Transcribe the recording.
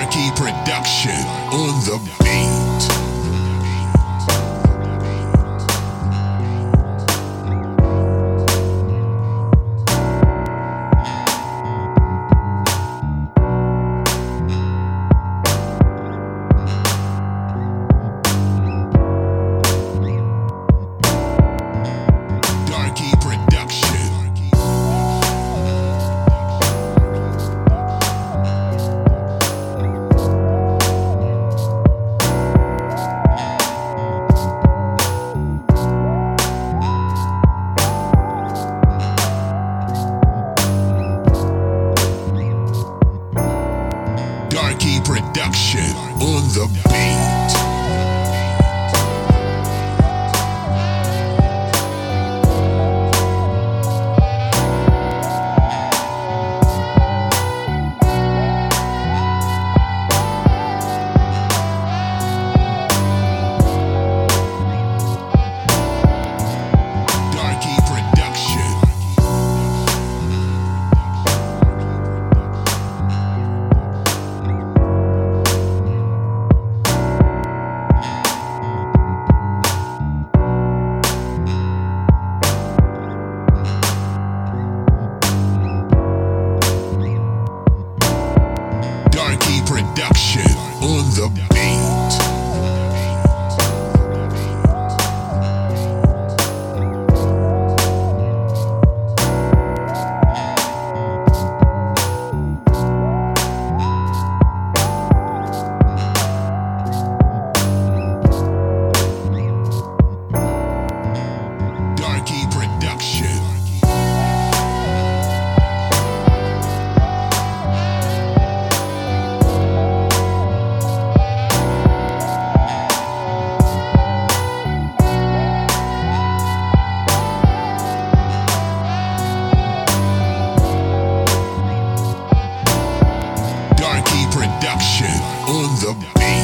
Sharky production on the beat. production on the beat. the beat.